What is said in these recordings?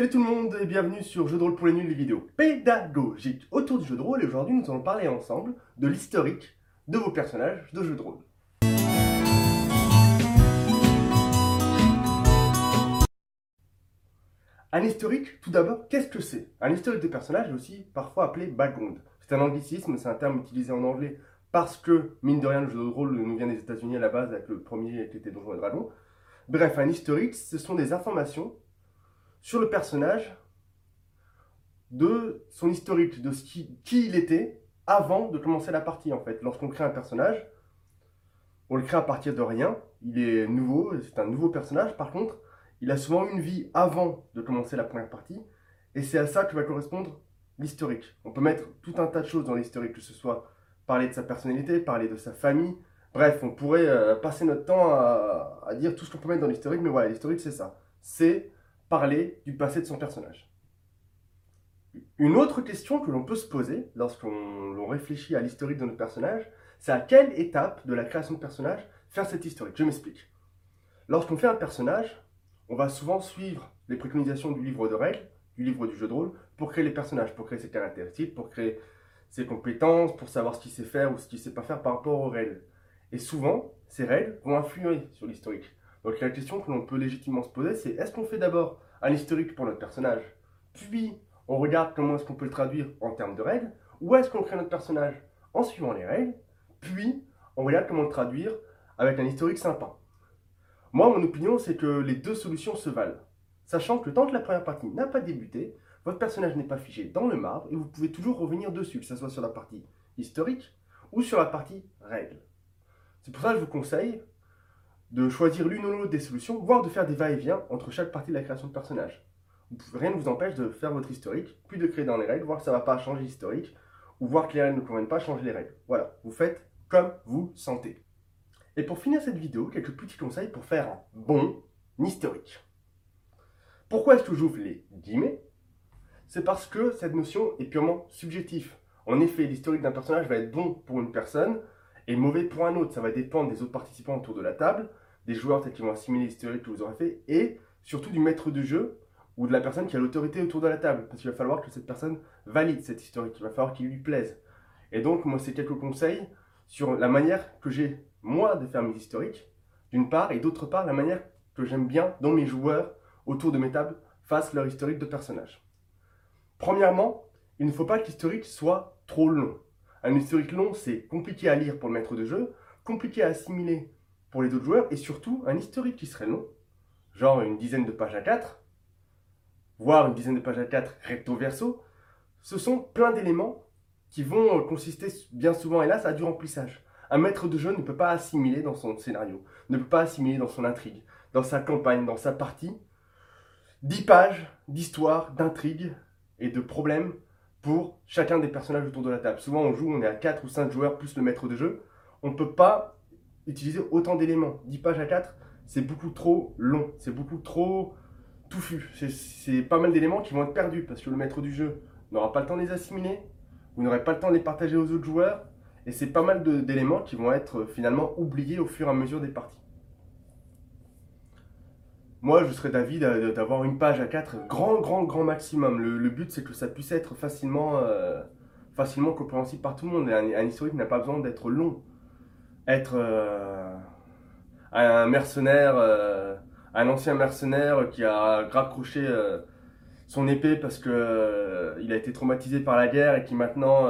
Salut tout le monde et bienvenue sur Jeu de rôle pour les nuls, les vidéos pédagogiques autour du jeu de rôle. Et aujourd'hui, nous allons parler ensemble de l'historique de vos personnages de jeu de rôle. Un historique, tout d'abord, qu'est-ce que c'est? Un historique de personnage est aussi parfois appelé background. C'est un anglicisme, c'est un terme utilisé en anglais parce que, mine de rien, le jeu de rôle nous vient des États-Unis à la base avec le premier qui était Donjons et Dragons. Bref, un historique, ce sont des informations sur le personnage de son historique, de qui il était avant de commencer la partie en fait. Lorsqu'on crée un personnage, on le crée à partir de rien, il est nouveau, c'est un nouveau personnage, par contre, il a souvent une vie avant de commencer la première partie, et c'est à ça que va correspondre l'historique. On peut mettre tout un tas de choses dans l'historique, que ce soit parler de sa personnalité, parler de sa famille, bref, on pourrait euh, passer notre temps à, à dire tout ce qu'on peut mettre dans l'historique, mais voilà, l'historique c'est ça. C'est parler du passé de son personnage. Une autre question que l'on peut se poser lorsqu'on réfléchit à l'historique de notre personnage, c'est à quelle étape de la création de personnage faire cette historique? Je m'explique. Lorsqu'on fait un personnage, on va souvent suivre les préconisations du livre de règles, du livre du jeu de rôle, pour créer les personnages, pour créer ses caractéristiques, pour créer ses compétences, pour savoir ce qu'il sait faire ou ce qu'il ne sait pas faire par rapport aux règles. Et souvent, ces règles vont influer sur l'historique. Donc la question que l'on peut légitimement se poser, c'est est-ce qu'on fait d'abord un historique pour notre personnage, puis on regarde comment est-ce qu'on peut le traduire en termes de règles, ou est-ce qu'on crée notre personnage en suivant les règles, puis on regarde comment le traduire avec un historique sympa. Moi, mon opinion, c'est que les deux solutions se valent. Sachant que tant que la première partie n'a pas débuté, votre personnage n'est pas figé dans le marbre et vous pouvez toujours revenir dessus, que ce soit sur la partie historique ou sur la partie règles. C'est pour ça que je vous conseille de choisir l'une ou l'autre des solutions, voire de faire des va-et-vient entre chaque partie de la création de personnage. Rien ne vous empêche de faire votre historique, puis de créer dans les règles, voir que ça ne va pas changer l'historique, ou voir que les règles ne conviennent pas, changer les règles. Voilà, vous faites comme vous sentez. Et pour finir cette vidéo, quelques petits conseils pour faire un bon historique. Pourquoi est-ce que j'ouvre les guillemets? C'est parce que cette notion est purement subjective. En effet, l'historique d'un personnage va être bon pour une personne et mauvais pour un autre. Ça va dépendre des autres participants autour de la table, des joueurs peut-être qui vont assimiler l'historique que vous aurez fait, et surtout du maître de jeu ou de la personne qui a l'autorité autour de la table. Parce qu'il va falloir que cette personne valide cette historique, il va falloir qu'il lui plaise. Et donc, moi, c'est quelques conseils sur la manière que j'ai, moi, de faire mes historiques, d'une part, et d'autre part, la manière que j'aime bien dont mes joueurs autour de mes tables fassent leur historique de personnage. Premièrement, il ne faut pas que l'historique soit trop long. Un historique long, c'est compliqué à lire pour le maître de jeu, compliqué à assimiler pour les autres joueurs, et surtout, un historique qui serait long, genre une dizaine de pages à 4, voire une dizaine de pages à 4 recto verso, ce sont plein d'éléments qui vont consister bien souvent, hélas, à du remplissage. Un maître de jeu ne peut pas assimiler dans son scénario, ne peut pas assimiler dans son intrigue, dans sa campagne, dans sa partie, 10 pages d'histoire, d'intrigue et de problèmes pour chacun des personnages autour de la table. Souvent, on joue, on est à 4 ou 5 joueurs plus le maître de jeu. On ne peut pas utiliser autant d'éléments. 10 pages à 4, c'est beaucoup trop long, c'est beaucoup trop touffu. C'est pas mal d'éléments qui vont être perdus parce que le maître du jeu n'aura pas le temps de les assimiler, vous n'aurez pas le temps de les partager aux autres joueurs, et c'est pas mal d'éléments qui vont être finalement oubliés au fur et à mesure des parties. Moi, je serais d'avis d'avoir une page à 4, grand, grand, grand maximum. Le, but, c'est que ça puisse être facilement, euh, facilement compréhensible par tout le monde. Un, historique n'a pas besoin d'être long. Être euh, un mercenaire, euh, un ancien mercenaire qui a grave croché son épée parce que il a été traumatisé par la guerre et qui maintenant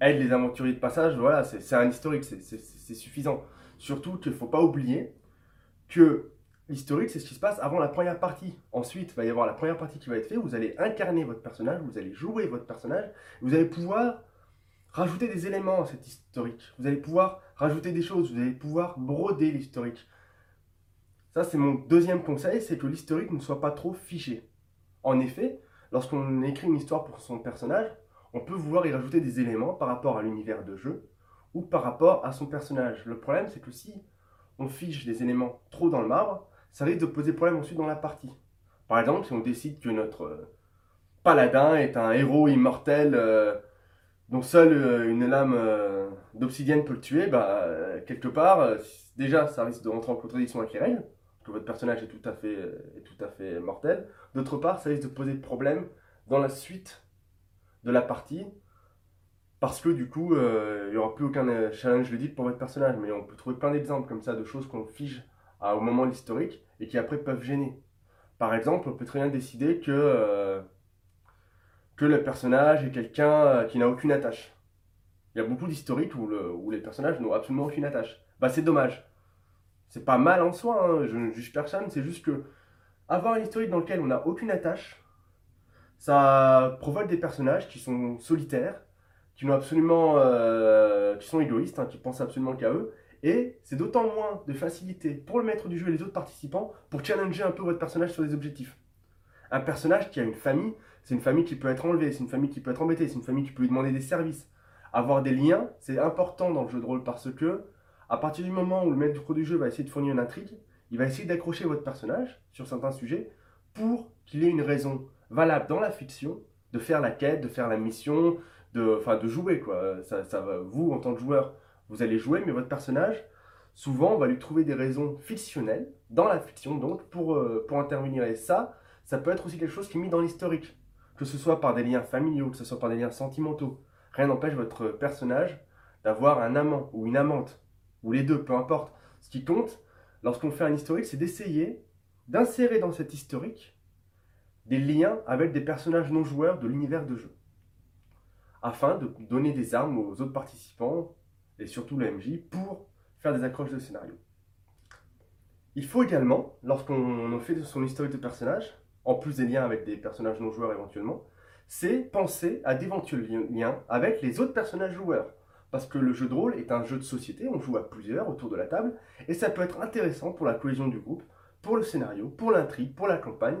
aide les aventuriers de passage, voilà, c'est un historique, c'est suffisant. Surtout qu'il ne faut pas oublier que L'historique, c'est ce qui se passe avant la première partie. Ensuite, il va y avoir la première partie qui va être faite. Vous allez incarner votre personnage, vous allez jouer votre personnage. Vous allez pouvoir rajouter des éléments à cet historique. Vous allez pouvoir rajouter des choses. Vous allez pouvoir broder l'historique. Ça, c'est mon deuxième conseil, c'est que l'historique ne soit pas trop figé. En effet, lorsqu'on écrit une histoire pour son personnage, on peut vouloir y rajouter des éléments par rapport à l'univers de jeu ou par rapport à son personnage. Le problème, c'est que si on fiche des éléments trop dans le marbre, ça risque de poser problème ensuite dans la partie. Par exemple, si on décide que notre euh, paladin est un héros immortel euh, dont seule euh, une lame d'obsidienne peut le tuer, bah, quelque part, déjà, ça risque de rentrer en contradiction avec les règles. que votre personnage est tout à fait, est tout à fait mortel. D'autre part, ça risque de poser problème dans la suite de la partie, parce que du coup, il n'y aura plus aucun challenge ludique pour votre personnage. Mais on peut trouver plein d'exemples comme ça de choses qu'on fige au moment de l'historique et qui après peuvent gêner. Par exemple, on peut très bien décider que, euh, que le personnage est quelqu'un qui n'a aucune attache. Il y a beaucoup d'historiques où, les personnages n'ont absolument aucune attache. Bah c'est dommage. C'est pas mal en soi, hein. je ne juge personne, c'est juste que avoir un historique dans lequel on n'a aucune attache, ça provoque des personnages qui sont solitaires, qui, absolument, euh, qui sont égoïstes, hein, qui pensent absolument qu'à eux. Et c'est d'autant moins de facilité pour le maître du jeu et les autres participants pour challenger un peu votre personnage sur les objectifs. Un personnage qui a une famille, c'est une famille qui peut être enlevée, c'est une famille qui peut être embêtée, c'est une famille qui peut lui demander des services. Avoir des liens, c'est important dans le jeu de rôle parce que, à partir du moment où le maître du jeu va essayer de fournir une intrigue, il va essayer d'accrocher votre personnage sur certains sujets pour qu'il ait une raison valable dans la fiction de faire la quête, de faire la mission, de, enfin, de jouer. Quoi. Ça, ça va, vous, en tant que joueur, vous allez jouer, mais votre personnage, souvent, on va lui trouver des raisons fictionnelles, dans la fiction donc, pour, euh, pour intervenir. Et ça, ça peut être aussi quelque chose qui est mis dans l'historique. Que ce soit par des liens familiaux, que ce soit par des liens sentimentaux. Rien n'empêche votre personnage d'avoir un amant ou une amante, ou les deux, peu importe. Ce qui compte, lorsqu'on fait un historique, c'est d'essayer d'insérer dans cet historique des liens avec des personnages non joueurs de l'univers de jeu, afin de donner des armes aux autres participants, et surtout le MJ, pour faire des accroches de scénario. Il faut également, lorsqu'on fait son historique de personnage, en plus des liens avec des personnages non joueurs éventuellement, c'est penser à d'éventuels liens avec les autres personnages joueurs. Parce que le jeu de rôle est un jeu de société, on joue à plusieurs autour de la table, et ça peut être intéressant pour la cohésion du groupe, pour le scénario, pour l'intrigue, pour la campagne,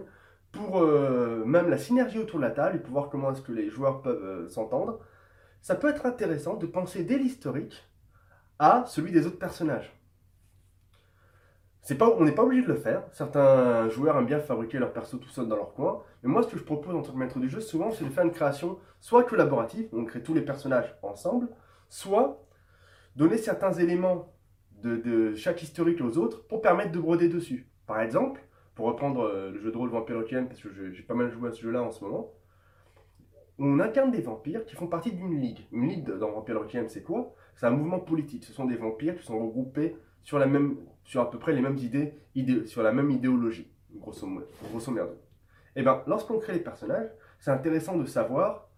pour euh, même la synergie autour de la table et pour voir comment est-ce que les joueurs peuvent euh, s'entendre, ça peut être intéressant de penser dès l'historique à celui des autres personnages. Pas, on n'est pas obligé de le faire. Certains joueurs aiment bien fabriquer leur perso tout seul dans leur coin. Mais moi, ce que je propose en tant que maître du jeu, souvent, c'est de faire une création soit collaborative, on crée tous les personnages ensemble, soit donner certains éléments de, chaque historique aux autres pour permettre de broder dessus. Par exemple, pour reprendre euh, le jeu de rôle Vampire parce que j'ai pas mal joué à ce jeu-là en ce moment, on incarne des vampires qui font partie d'une ligue. Une ligue dans Vampire Requiem, c'est quoi? C'est un mouvement politique. Ce sont des vampires qui sont regroupés sur, la même, sur à peu près les mêmes idées, sur la même idéologie, grosso, grosso merdo. Et eh bien, lorsqu'on crée les personnages, c'est intéressant de savoir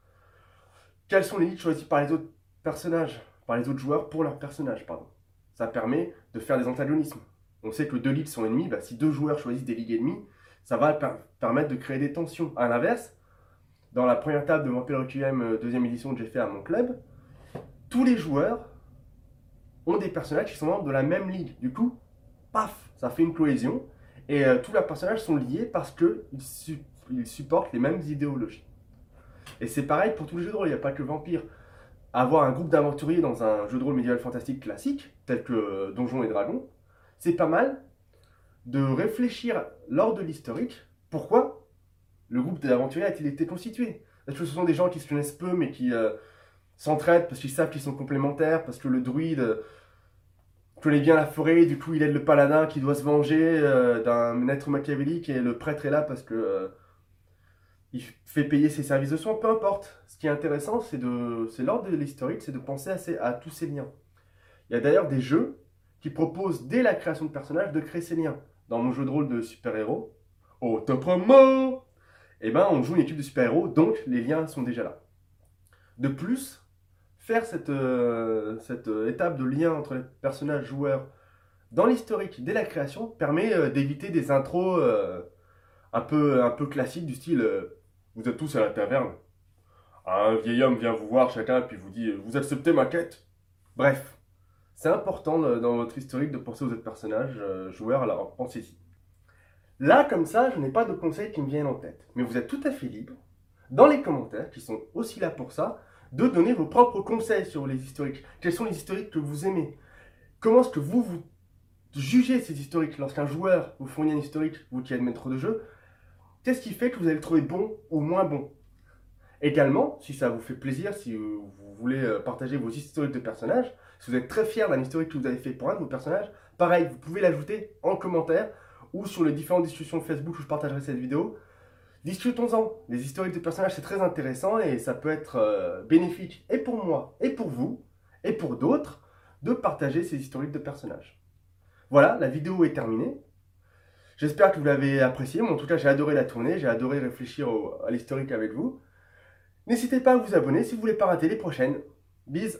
quelles sont les ligues choisies par les autres personnages, par les autres joueurs pour leurs personnages, pardon. Ça permet de faire des antagonismes on sait que deux ligues sont ennemies, bah, si deux joueurs choisissent des ligues ennemies, ça va permettre de créer des tensions. A l'inverse, dans la première table de Vampire Requiem euh, deuxième édition que j'ai fait à mon club, tous les joueurs ont des personnages qui sont membres de la même ligue. Du coup, paf, ça fait une cohésion. Et euh, tous leurs personnages sont liés parce qu'ils ils supportent les mêmes idéologies. Et c'est pareil pour tous les jeux de rôle, il n'y a pas que Vampire. Avoir un groupe d'aventuriers dans un jeu de rôle médiéval fantastique classique, tel que euh, Donjons et Dragons, c'est pas mal de réfléchir lors de l'historique pourquoi? Le groupe d'aventuriers a-t-il été constitué? Est-ce que ce sont des gens qui se connaissent peu mais qui euh, s'entraident parce qu'ils savent qu'ils sont complémentaires, parce que le druide euh, connaît bien la forêt, du coup il aide le paladin qui doit se venger euh, d'un être machiavélique et le prêtre est là parce que il fait payer ses services de soins, peu importe. Ce qui est intéressant, c'est de, c'est lors de l'historique, c'est de penser à, tous ces liens. Il y a d'ailleurs des jeux qui propose dès la création de personnages de créer ces liens. Dans mon jeu de rôle de super-héros, au top mot, eh ben, on joue une équipe de super-héros, donc les liens sont déjà là. De plus, faire cette, euh, cette euh, étape de lien entre les personnages joueurs dans l'historique dès la création permet euh, d'éviter des intros un, peu, un peu classiques du style Vous êtes tous à la taverne. Un vieil homme vient vous voir chacun puis vous dit Vous acceptez ma quête Bref, c'est important dans votre historique de penser aux autres personnages, joueurs, alors pensez-y. Là, comme ça, je n'ai pas de conseils qui me viennent en tête. Mais vous êtes tout à fait libre, dans les commentaires, qui sont aussi là pour ça, de donner vos propres conseils sur les historiques. Quels sont les historiques que vous aimez? Comment est-ce que vous, vous jugez ces historiques Lorsqu'un joueur vous fournit un historique, vous qui êtes maître de jeu, qu'est-ce qui fait que vous allez le trouver bon ou moins bon? Également, si ça vous fait plaisir, si vous voulez euh, partager vos historiques de personnages, si vous êtes très fier d'un historique que vous avez fait pour un de vos personnages, pareil, vous pouvez l'ajouter en commentaire ou sur les différentes discussions Facebook où je partagerai cette vidéo. Discutons-en. Les historiques de personnages, c'est très intéressant et ça peut être euh, bénéfique et pour moi, et pour vous, et pour d'autres, de partager ces historiques de personnages. Voilà, la vidéo est terminée. J'espère que vous l'avez apprécié. Moi, en tout cas, j'ai adoré la tournée, j'ai adoré réfléchir à l'historique avec vous. N'hésitez pas à vous abonner si vous voulez pas rater les prochaines. Bis